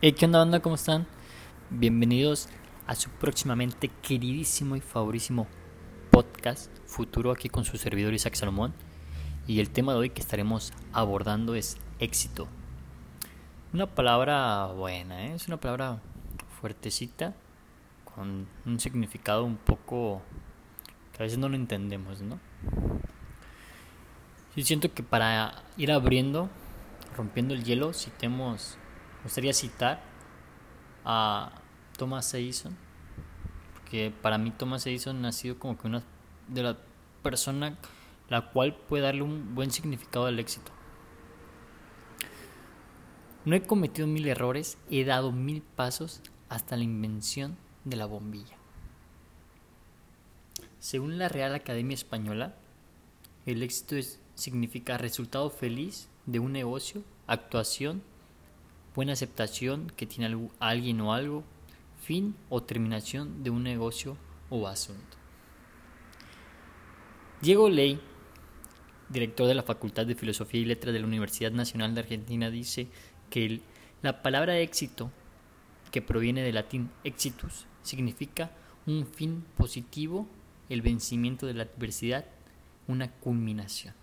¿qué onda, banda? ¿Cómo están? Bienvenidos a su próximamente queridísimo y favorísimo podcast futuro aquí con su servidor Isaac Salomón. Y el tema de hoy que estaremos abordando es éxito. Una palabra buena, ¿eh? es una palabra fuertecita con un significado un poco que a veces no lo entendemos, ¿no? Yo siento que para ir abriendo, rompiendo el hielo, citemos, me gustaría citar a Thomas Edison, porque para mí Thomas Edison ha sido como que una de las personas la cual puede darle un buen significado al éxito. No he cometido mil errores, he dado mil pasos hasta la invención de la bombilla. Según la Real Academia Española, el éxito significa resultado feliz de un negocio, actuación, buena aceptación que tiene alguien o algo, fin o terminación de un negocio o asunto. Diego Ley, director de la Facultad de Filosofía y Letras de la Universidad Nacional de Argentina, dice que la palabra éxito, que proviene del latín exitus, significa un fin positivo, el vencimiento de la adversidad, una culminación.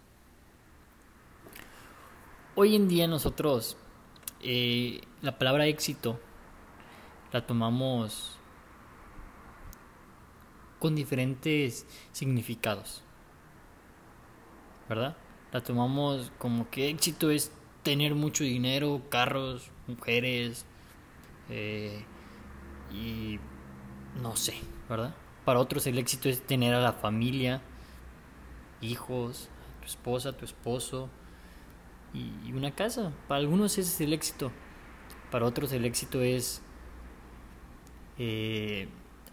Hoy en día nosotros eh, la palabra éxito la tomamos con diferentes significados, ¿verdad? La tomamos como que éxito es tener mucho dinero, carros, mujeres eh, y no sé, ¿verdad? Para otros el éxito es tener a la familia, hijos, tu esposa, tu esposo, y una casa. Para algunos ese es el éxito. Para otros el éxito es eh,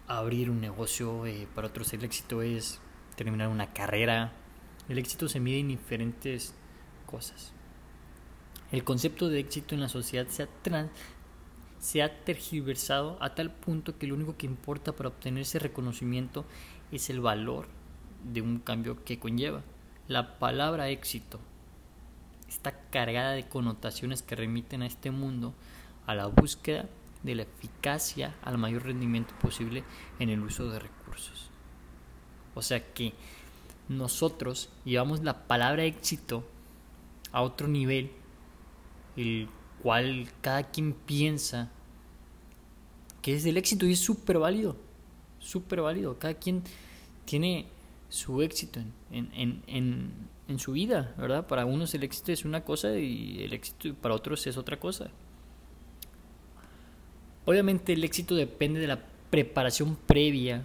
abrir un negocio. Eh, para otros el éxito es terminar una carrera. El éxito se mide en diferentes cosas. El concepto de éxito en la sociedad se ha, se ha tergiversado a tal punto que lo único que importa para obtener ese reconocimiento es el valor de un cambio que conlleva. La palabra éxito está cargada de connotaciones que remiten a este mundo a la búsqueda de la eficacia al mayor rendimiento posible en el uso de recursos. O sea que nosotros llevamos la palabra éxito a otro nivel, el cual cada quien piensa que es el éxito y es súper válido, súper válido. Cada quien tiene su éxito en, en, en, en, su vida, ¿verdad? Para unos el éxito es una cosa y el éxito para otros es otra cosa. Obviamente el éxito depende de la preparación previa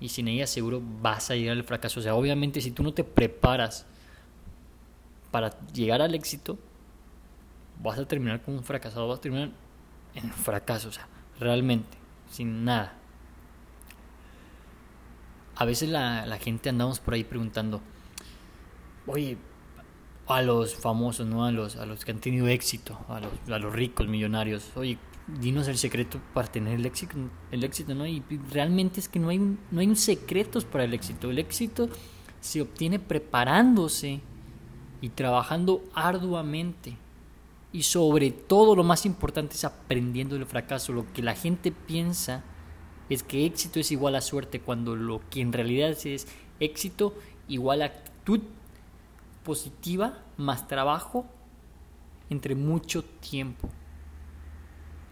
y sin ella seguro vas a llegar al fracaso. O sea, obviamente si tú no te preparas para llegar al éxito, vas a terminar como un fracasado, vas a terminar en fracaso, o sea, realmente, sin nada a veces la, la, gente andamos por ahí preguntando, oye, a los famosos, ¿no? A los, a los que han tenido éxito, a los, a los ricos, millonarios, oye, dinos el secreto para tener el éxito, el éxito, ¿no? Y realmente es que no hay, no hay un secretos para el éxito. El éxito se obtiene preparándose y trabajando arduamente. Y sobre todo lo más importante es aprendiendo del fracaso. Lo que la gente piensa es que éxito es igual a suerte cuando lo que en realidad es éxito igual a actitud positiva más trabajo entre mucho tiempo.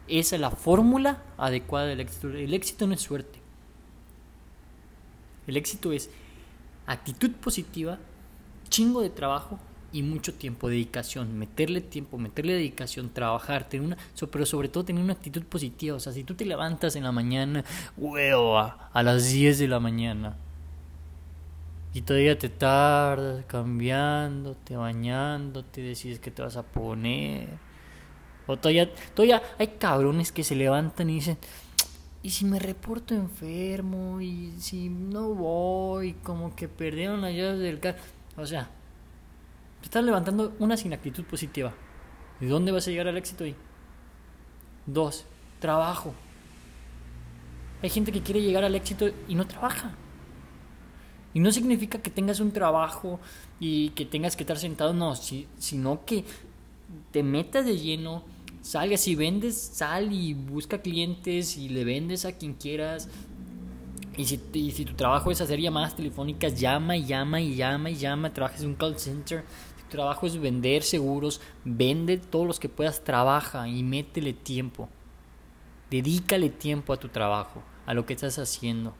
Esa es la fórmula adecuada del éxito. El éxito no es suerte. El éxito es actitud positiva, chingo de trabajo y mucho tiempo, dedicación, meterle tiempo, meterle dedicación, trabajar, tener una, pero sobre todo tener una actitud positiva. O sea, si tú te levantas en la mañana, huevo, a, las 10 de la mañana, y todavía te tardas cambiándote, bañándote, decides que te vas a poner. O todavía, todavía hay cabrones que se levantan y dicen, ¿y si me reporto enfermo? ¿Y si no voy? Como que perdieron las llaves del carro. O sea, te estás levantando una sin actitud positiva. ¿Y dónde vas a llegar al éxito ahí? Dos, trabajo. Hay gente que quiere llegar al éxito y no trabaja. Y no significa que tengas un trabajo y que tengas que estar sentado, no, sino que te metas de lleno, salga, si vendes, sal y busca clientes y le vendes a quien quieras. Y si, si tu trabajo es hacer llamadas telefónicas, llama y llama y llama y llama, trabajas en un call center, si tu trabajo es vender seguros, vende todos los que puedas, trabaja y métele tiempo. Dedícale tiempo a tu trabajo, a lo que estás haciendo.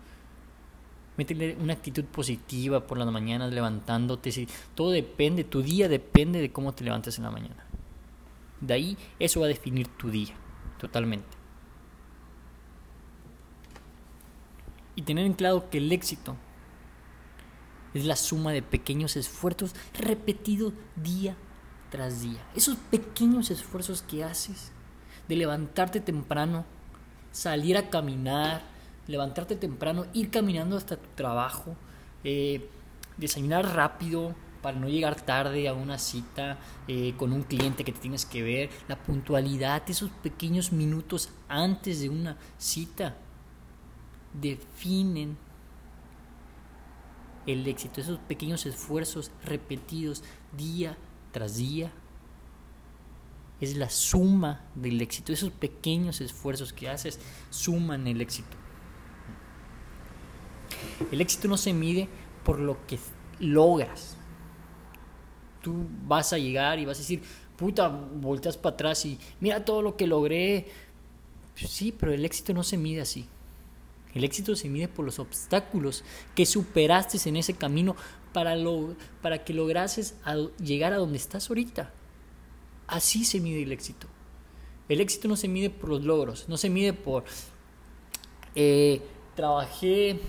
Métele una actitud positiva por las mañanas levantándote. Todo depende, tu día depende de cómo te levantes en la mañana. De ahí eso va a definir tu día, totalmente. Y tener en claro que el éxito es la suma de pequeños esfuerzos repetidos día tras día. Esos pequeños esfuerzos que haces de levantarte temprano, salir a caminar, levantarte temprano, ir caminando hasta tu trabajo, eh, desayunar rápido para no llegar tarde a una cita eh, con un cliente que te tienes que ver, la puntualidad, esos pequeños minutos antes de una cita definen el éxito, esos pequeños esfuerzos repetidos día tras día. Es la suma del éxito, esos pequeños esfuerzos que haces suman el éxito. El éxito no se mide por lo que logras. Tú vas a llegar y vas a decir, puta, volteas para atrás y mira todo lo que logré. Sí, pero el éxito no se mide así. El éxito se mide por los obstáculos que superaste en ese camino para, lo, para que lograses llegar a donde estás ahorita. Así se mide el éxito. El éxito no se mide por los logros, no se mide por eh, trabajé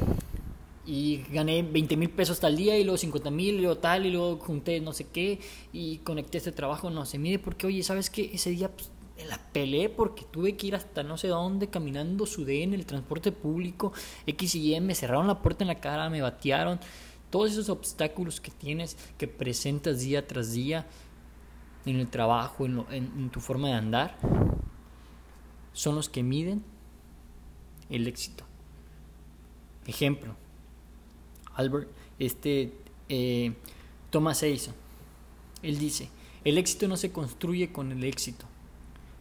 y gané 20 mil pesos tal día y luego 50 mil y luego tal y luego junté no sé qué y conecté este trabajo, no se mide porque oye, ¿sabes qué? Ese día pues, la peleé porque tuve que ir hasta no sé dónde caminando, sudé en el transporte público, X y Y, me cerraron la puerta en la cara, me batearon, todos esos obstáculos que tienes, que presentas día tras día en el trabajo, en, en tu forma de andar, son los que miden el éxito. Ejemplo, Albert, este, eh, Thomas Edison, él dice, el éxito no se construye con el éxito,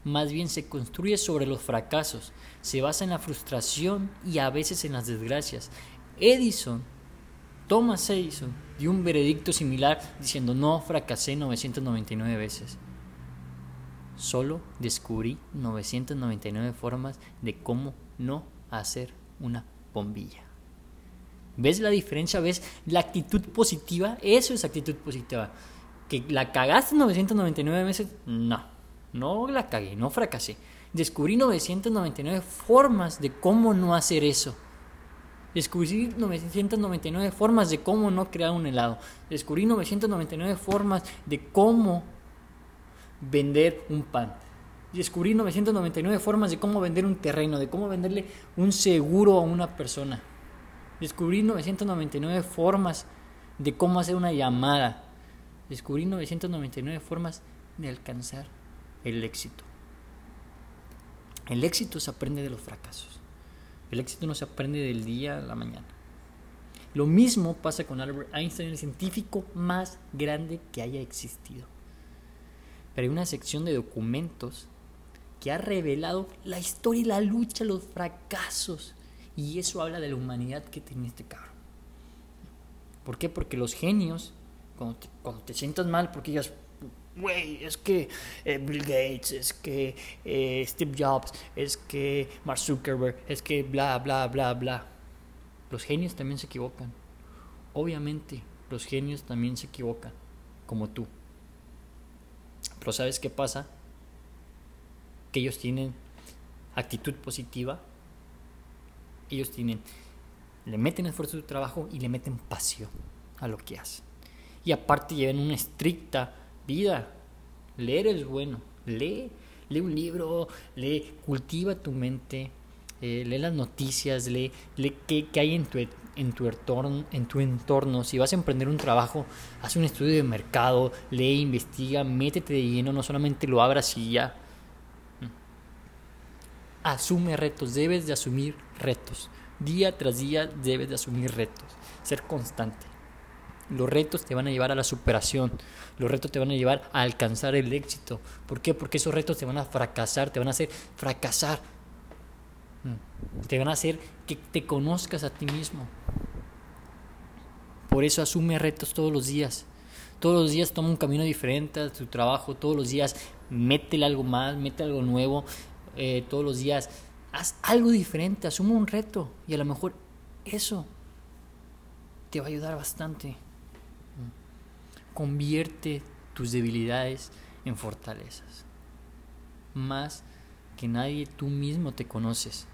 más bien se construye sobre los fracasos, se basa en la frustración y a veces en las desgracias. Edison, Thomas Edison, dio un veredicto similar diciendo, no fracasé 999 veces. Solo descubrí 999 formas de cómo no hacer una bombilla. ¿Ves la diferencia? ¿Ves la actitud positiva? Eso es actitud positiva. ¿Que la cagaste 999 veces? No, no la cagué, no fracasé. Descubrí 999 formas de cómo no hacer eso. Descubrí 999 formas de cómo no crear un helado. Descubrí 999 formas de cómo vender un pan. Descubrí 999 formas de cómo vender un terreno, de cómo venderle un seguro a una persona. Descubrí 999 formas de cómo hacer una llamada. Descubrí 999 formas de alcanzar el éxito. El éxito se aprende de los fracasos. El éxito no se aprende del día a la mañana. Lo mismo pasa con Albert Einstein, el científico más grande que haya existido. Pero hay una sección de documentos que ha revelado la historia y la lucha, los fracasos y eso habla de la humanidad que tiene este cabrón. ¿Por qué? Porque los genios, cuando te, sientas mal, porque digas, güey, es que eh, Bill Gates, es que eh, Steve Jobs, es que Mark Zuckerberg, es que bla, bla, bla, bla. Los genios también se equivocan. Obviamente, los genios también se equivocan, como tú. Pero ¿sabes qué pasa? Que ellos tienen actitud positiva ellos tienen, le meten esfuerzo a su trabajo y le meten pasión a lo que hacen. Y aparte llevan una estricta vida. Leer es bueno, lee, lee un libro, lee, cultiva tu mente, eh, lee las noticias, lee, lee qué, hay en tu, en, tu entorno, en tu entorno. Si vas a emprender un trabajo, haz un estudio de mercado, lee, investiga, métete de lleno, no solamente lo abras y ya asume retos, debes de asumir retos. Día tras día debes de asumir retos, ser constante. Los retos te van a llevar a la superación. Los retos te van a llevar a alcanzar el éxito. ¿Por qué? Porque esos retos te van a fracasar, te van a hacer fracasar. Mm. Te van a hacer que te conozcas a ti mismo. Por eso asume retos todos los días. Todos los días toma un camino diferente a tu trabajo. Todos los días métele algo más, métele algo nuevo. Eh, todos los días haz algo diferente, asume un reto. Y a lo mejor eso te va a ayudar bastante. Convierte tus debilidades en fortalezas. Más que nadie tú mismo te conoces.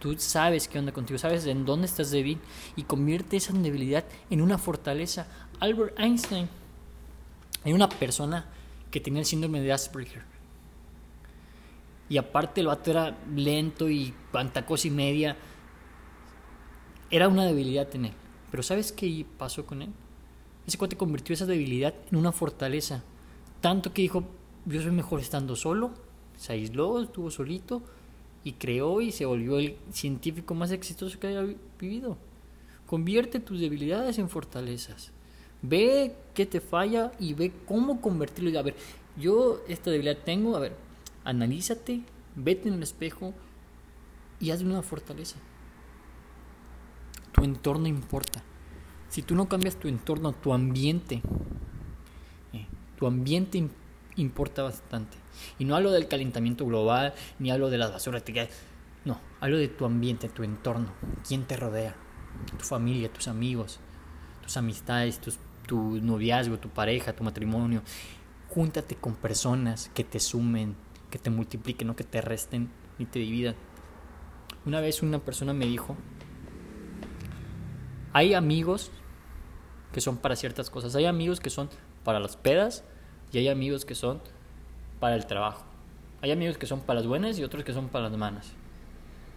Tú sabes qué onda contigo, sabes en dónde estás débil y convierte esa debilidad en una fortaleza. Albert Einstein era una persona que tenía el síndrome de Asperger. Y aparte el vato era lento y cuanta cosa y media. Era una debilidad en él. Pero ¿sabes qué pasó con él? Ese cuate convirtió esa debilidad en una fortaleza. Tanto que dijo, yo soy mejor estando solo. Se aisló, estuvo solito y creó y se volvió el científico más exitoso que haya vivido. Convierte tus debilidades en fortalezas. Ve qué te falla y ve cómo convertirlo. A ver, yo esta debilidad tengo, a ver, analízate, vete en el espejo y hazle una fortaleza. Tu entorno importa. Si tú no cambias tu entorno, tu ambiente, eh, tu ambiente importa bastante. Y no hablo del calentamiento global, ni hablo de las basuras. No, hablo de tu ambiente, tu entorno, quién te rodea, tu familia, tus amigos, tus amistades, tu noviazgo, tu pareja, tu matrimonio. Júntate con personas que te sumen, que te multipliquen, no que te resten ni te dividan. Una vez una persona me dijo, hay amigos que son para ciertas cosas, hay amigos que son para las pedas y hay amigos que son para el trabajo. Hay amigos que son para las buenas y otros que son para las malas.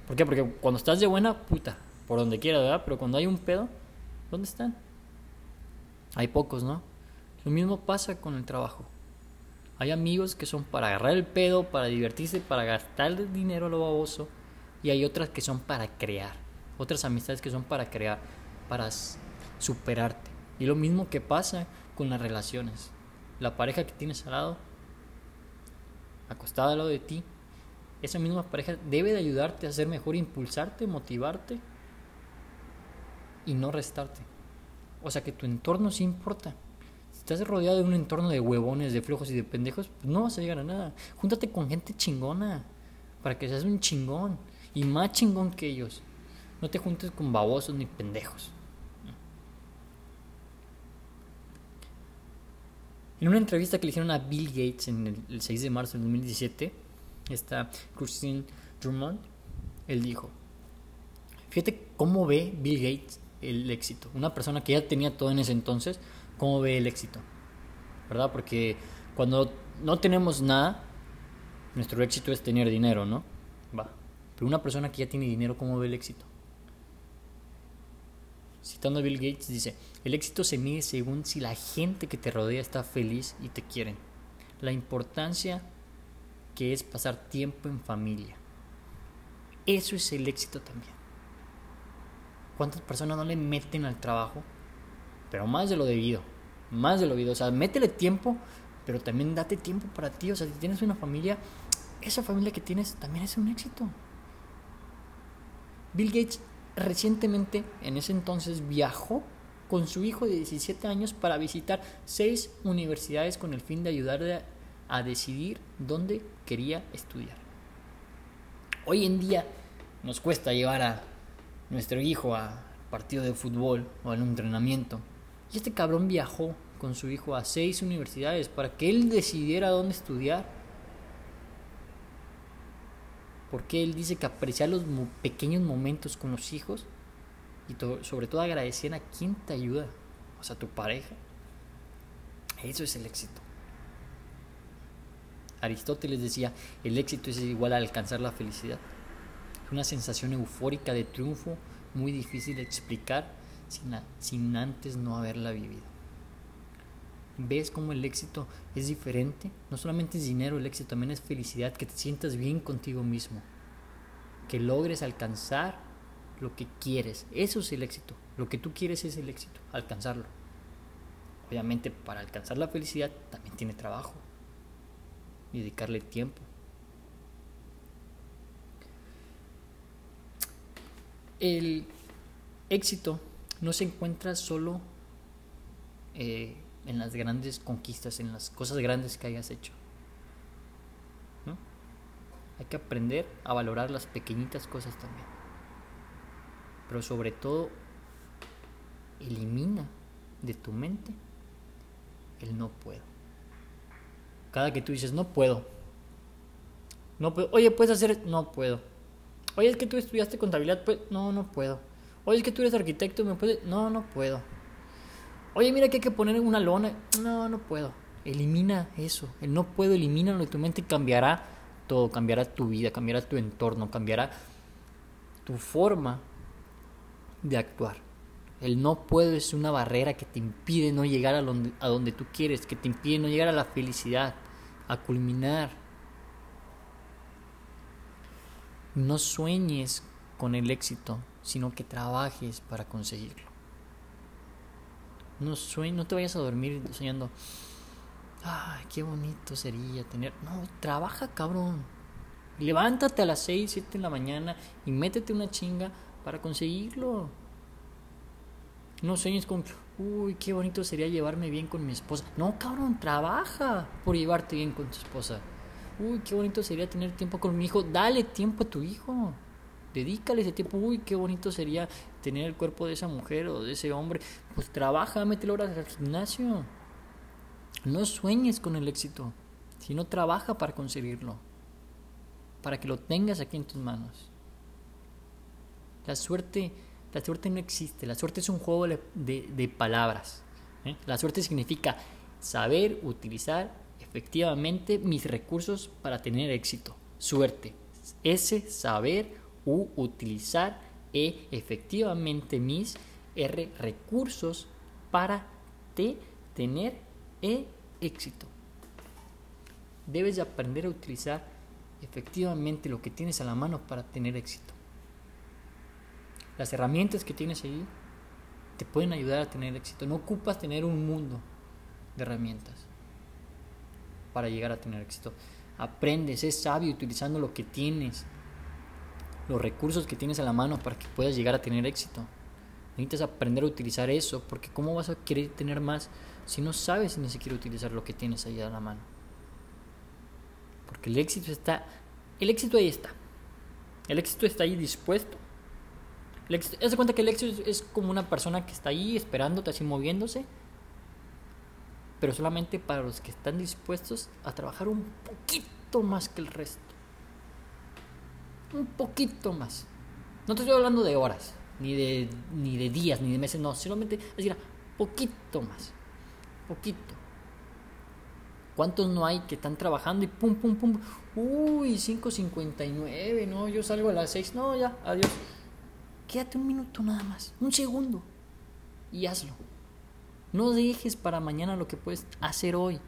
¿Por qué? Porque cuando estás de buena, puta, por donde quiera, ¿verdad? Pero cuando hay un pedo, ¿dónde están? Hay pocos, ¿no? Lo mismo pasa con el trabajo. Hay amigos que son para agarrar el pedo, para divertirse, para gastar dinero a lo baboso. Y hay otras que son para crear. Otras amistades que son para crear, para superarte. Y lo mismo que pasa con las relaciones la pareja que tienes al lado, acostada al lado de ti, esa misma pareja debe de ayudarte a ser mejor, impulsarte, motivarte y no restarte. O sea que tu entorno sí importa. Estás rodeado de un entorno de huevones, de flojos y de pendejos, pues no vas a llegar a nada. Júntate con gente chingona para que seas un chingón y más chingón que ellos. No te juntes con babosos ni pendejos. En una entrevista que le hicieron a Bill Gates en el, 6 de marzo del 2017, esta Christine Drummond, él dijo, fíjate cómo ve Bill Gates el éxito. Una persona que ya tenía todo en ese entonces, cómo ve el éxito. ¿Verdad? Porque cuando no tenemos nada, nuestro éxito es tener dinero, ¿no? Va. Pero una persona que ya tiene dinero, ¿cómo ve el éxito? citando a Bill Gates, dice, el éxito se mide según si la gente que te rodea está feliz y te quieren. La importancia que es pasar tiempo en familia. Eso es el éxito también. ¿Cuántas personas no le meten al trabajo? Pero más de lo debido. Más de lo debido. O sea, métele tiempo, pero también date tiempo para ti. O sea, si tienes una familia, esa familia que tienes también es un éxito. Bill Gates recientemente, en ese entonces, viajó con su hijo de 17 años para visitar seis universidades con el fin de ayudarle a decidir dónde quería estudiar. Hoy en día nos cuesta llevar a nuestro hijo a partido de fútbol o al entrenamiento. Y este cabrón viajó con su hijo a seis universidades para que él decidiera dónde estudiar porque él dice que apreciar los pequeños momentos con los hijos y sobre todo agradecer a quien te ayuda, o sea, tu pareja. Eso es el éxito. Aristóteles decía, el éxito es igual a alcanzar la felicidad. Es una sensación eufórica de triunfo muy difícil de explicar sin, antes no haberla vivido. ¿Ves cómo el éxito es diferente? No solamente es dinero, el éxito también es felicidad, que te sientas bien contigo mismo, que logres alcanzar lo que quieres. Eso es el éxito. Lo que tú quieres es el éxito, alcanzarlo. Obviamente para alcanzar la felicidad también tiene trabajo y dedicarle tiempo. El éxito no se encuentra solo eh, en las grandes conquistas, en las cosas grandes que hayas hecho. Hay que aprender a valorar las pequeñitas cosas también. Pero sobre todo, elimina de tu mente el no puedo. Cada que tú dices, no puedo. No puedo. Oye, puedes hacer, no puedo. Oye, es que tú estudiaste contabilidad, pues, no, no puedo. Oye, es que tú eres arquitecto, ¿me puedes? No, no puedo. Oye, mira que hay que poner una lona. No, no puedo. Elimina eso. El no puedo, elimínalo de tu mente y cambiará todo. Cambiará tu vida, cambiará tu entorno, cambiará tu forma de actuar. El no puedo es una barrera que te impide no llegar a donde, a donde tú quieres, que te impide no llegar a la felicidad, a culminar. No sueñes con el éxito, sino que trabajes para conseguirlo. No sueñes, no te vayas a dormir soñando, ay, qué bonito sería tener. No, trabaja, cabrón. Levántate a las 6, 7 de la mañana y métete una chinga para conseguirlo. No sueñes con, uy, qué bonito sería llevarme bien con mi esposa. No, cabrón, trabaja por llevarte bien con tu esposa. Uy, qué bonito sería tener tiempo con mi hijo. Dale tiempo a tu hijo. Dedícale ese tiempo. Uy, qué bonito sería tener el cuerpo de esa mujer o de ese hombre. Pues trabaja, mételo horas al gimnasio. No sueñes con el éxito, sino trabaja para conseguirlo. Para que lo tengas aquí en tus manos. La suerte la suerte no existe, la suerte es un juego de, palabras. ¿eh? La suerte significa saber utilizar efectivamente mis recursos para tener éxito. Suerte. Ese saber u utilizar e efectivamente mis R recursos para te tener e éxito. Debes de aprender a utilizar efectivamente lo que tienes a la mano para tener éxito. Las herramientas que tienes ahí te pueden ayudar a tener éxito. No ocupas tener un mundo de herramientas para llegar a tener éxito. Aprendes, es sabio utilizando lo que tienes, los recursos que tienes a la mano para que puedas llegar a tener éxito. Necesitas aprender a utilizar eso, porque ¿cómo vas a querer tener más si no sabes ni siquiera utilizar lo que tienes ahí a la mano? Porque el éxito está, el éxito ahí está. El éxito está ahí dispuesto Haz de cuenta que el éxito es como una persona que está ahí esperándote, así moviéndose, pero solamente para los que están dispuestos a trabajar un poquito más que el resto. Un poquito más. No te estoy hablando de horas, ni de, ni de días, ni de meses, no, solamente, decir, poquito más. Poquito. ¿Cuántos no hay que están trabajando y pum, pum, pum? Uy, 5.59, no, yo salgo a las 6, no, ya, adiós. Quédate un minuto nada más, un segundo, y hazlo. No dejes para mañana lo que puedes hacer hoy.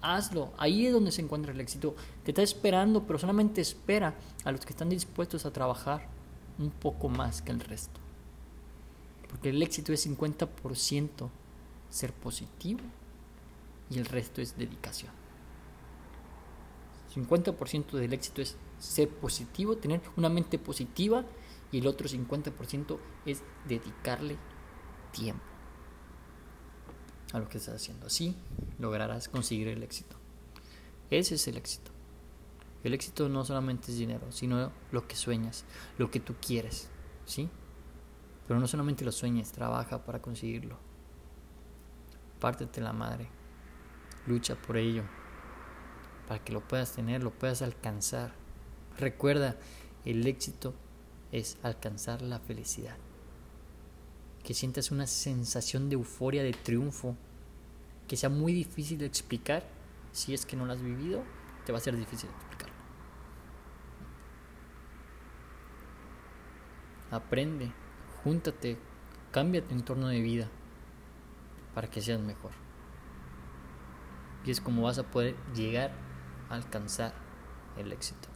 Hazlo. Ahí es donde se encuentra el éxito. Te está esperando, pero solamente espera a los que están dispuestos a trabajar un poco más que el resto. Porque el éxito es 50% ser positivo y el resto es dedicación. 50% del éxito es ser positivo, tener una mente positiva y el otro 50% es dedicarle tiempo a lo que estás haciendo. Así lograrás conseguir el éxito. Ese es el éxito. El éxito no solamente es dinero, sino lo que sueñas, lo que tú quieres, ¿sí? Pero no solamente lo sueñes, trabaja para conseguirlo. Pártete la madre. Lucha por ello. Para que lo puedas tener, lo puedas alcanzar. Recuerda, el éxito es alcanzar la felicidad. Que sientas una sensación de euforia, de triunfo, que sea muy difícil de explicar. Si es que no lo has vivido, te va a ser difícil explicarlo. Aprende, júntate, cambia tu entorno de vida para que seas mejor. Y es como vas a poder llegar a alcanzar el éxito.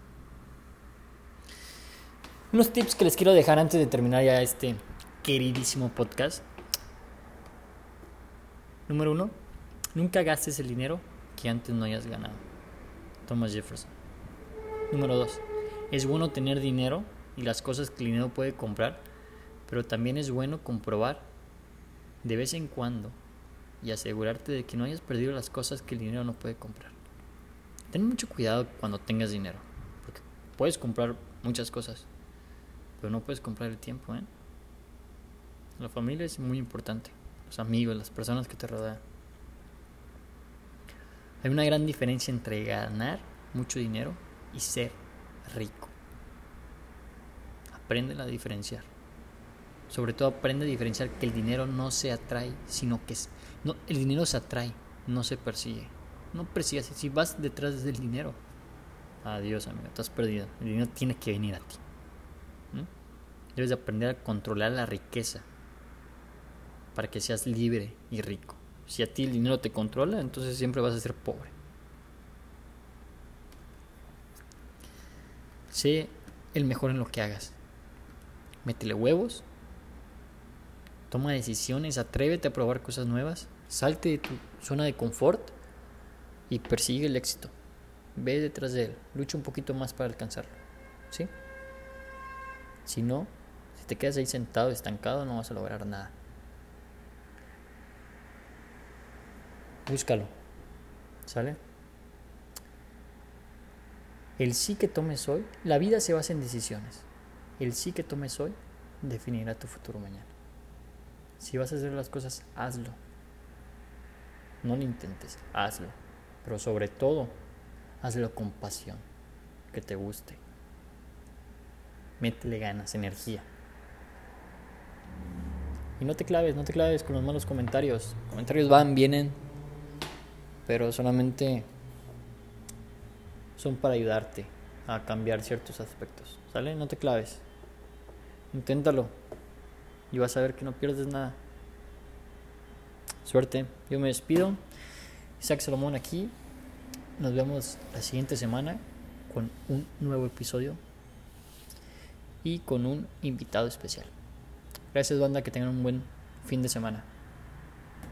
Unos tips que les quiero dejar antes de terminar ya este queridísimo podcast. Número uno, nunca gastes el dinero que antes no hayas ganado. Thomas Jefferson. Número dos, es bueno tener dinero y las cosas que el dinero puede comprar, pero también es bueno comprobar de vez en cuando y asegurarte de que no hayas perdido las cosas que el dinero no puede comprar. Ten mucho cuidado cuando tengas dinero, porque puedes comprar muchas cosas, pero no puedes comprar el tiempo. ¿eh? La familia es muy importante, los amigos, las personas que te rodean. Hay una gran diferencia entre ganar mucho dinero y ser rico. Aprende a diferenciar. Sobre todo aprende a diferenciar que el dinero no se atrae, sino que no, el dinero se atrae, no se persigue. No persigas, si vas detrás del dinero, adiós amigo, estás perdido. El dinero tiene que venir a ti. Debes de aprender a controlar la riqueza para que seas libre y rico. Si a ti el dinero te controla, entonces siempre vas a ser pobre. Sé el mejor en lo que hagas. Métele huevos Toma decisiones, atrévete a probar cosas nuevas, salte de tu zona de confort y persigue el éxito. Ve detrás de él, lucha un poquito más para alcanzarlo. ¿Sí? Si no, si te quedas ahí sentado, estancado, no vas a lograr nada. Búscalo. ¿Sale? El sí que tomes hoy, la vida se basa en decisiones. El sí que tomes hoy definirá tu futuro mañana. Si vas a hacer las cosas, hazlo. No lo intentes, hazlo. Pero sobre todo, hazlo con pasión, que te guste. Métele ganas, energía. Y no te claves, no te claves con los malos comentarios. Comentarios van, vienen, pero solamente son para ayudarte a cambiar ciertos aspectos. ¿Sale? No te claves. Inténtalo y vas a ver que no pierdes nada. Suerte, yo me despido. Isaac Salomón aquí. Nos vemos la siguiente semana con un nuevo episodio y con un invitado especial. Gracias banda, que tengan un buen fin de semana.